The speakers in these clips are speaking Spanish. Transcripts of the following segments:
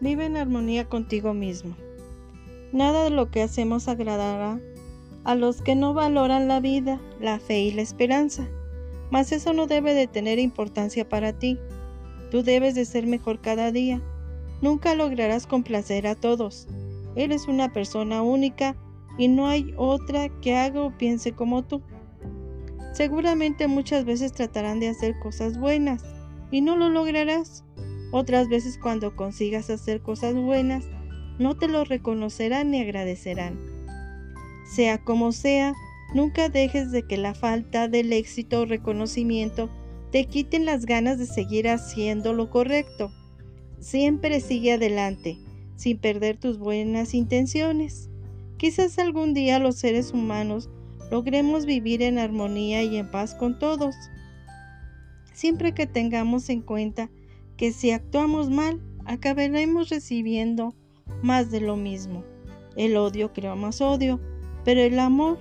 Vive en armonía contigo mismo. Nada de lo que hacemos agradará a los que no valoran la vida, la fe y la esperanza. Mas eso no debe de tener importancia para ti. Tú debes de ser mejor cada día. Nunca lograrás complacer a todos. Eres una persona única y no hay otra que haga o piense como tú. Seguramente muchas veces tratarán de hacer cosas buenas y no lo lograrás. Otras veces cuando consigas hacer cosas buenas, no te lo reconocerán ni agradecerán. Sea como sea, nunca dejes de que la falta del éxito o reconocimiento te quiten las ganas de seguir haciendo lo correcto. Siempre sigue adelante, sin perder tus buenas intenciones. Quizás algún día los seres humanos logremos vivir en armonía y en paz con todos. Siempre que tengamos en cuenta que si actuamos mal, acabaremos recibiendo más de lo mismo. El odio crea más odio, pero el amor,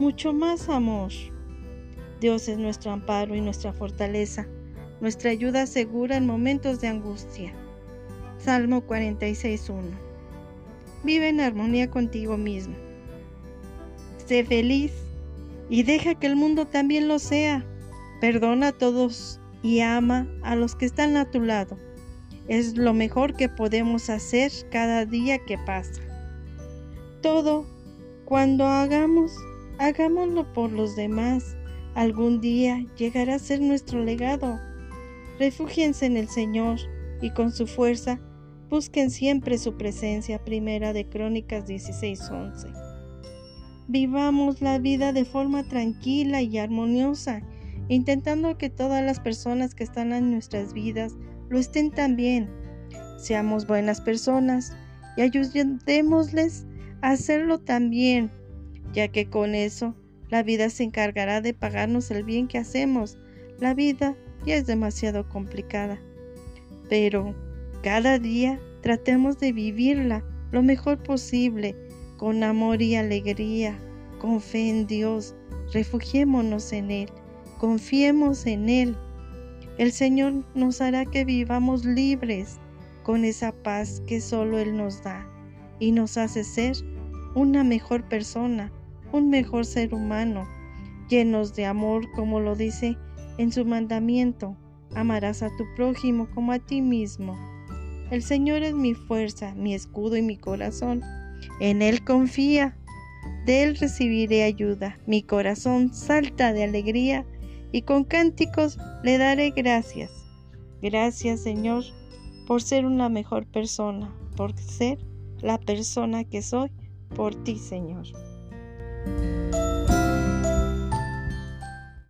mucho más amor. Dios es nuestro amparo y nuestra fortaleza, nuestra ayuda segura en momentos de angustia. Salmo 46.1 Vive en armonía contigo mismo. Sé feliz y deja que el mundo también lo sea. Perdona a todos y ama a los que están a tu lado. Es lo mejor que podemos hacer cada día que pasa. Todo, cuando hagamos, hagámoslo por los demás. Algún día llegará a ser nuestro legado. Refúgiense en el Señor y con su fuerza busquen siempre su presencia. Primera de Crónicas 16:11. Vivamos la vida de forma tranquila y armoniosa, intentando que todas las personas que están en nuestras vidas lo estén también. Seamos buenas personas y ayudémosles a hacerlo también, ya que con eso la vida se encargará de pagarnos el bien que hacemos. La vida ya es demasiado complicada. Pero cada día tratemos de vivirla lo mejor posible, con amor y alegría, con fe en Dios. Refugiémonos en Él, confiemos en Él el Señor nos hará que vivamos libres con esa paz que solo Él nos da y nos hace ser una mejor persona, un mejor ser humano, llenos de amor como lo dice en su mandamiento. Amarás a tu prójimo como a ti mismo. El Señor es mi fuerza, mi escudo y mi corazón. En Él confía. De Él recibiré ayuda. Mi corazón salta de alegría y con cánticos le daré gracias. Gracias Señor por ser una mejor persona, por ser la persona que soy por ti Señor.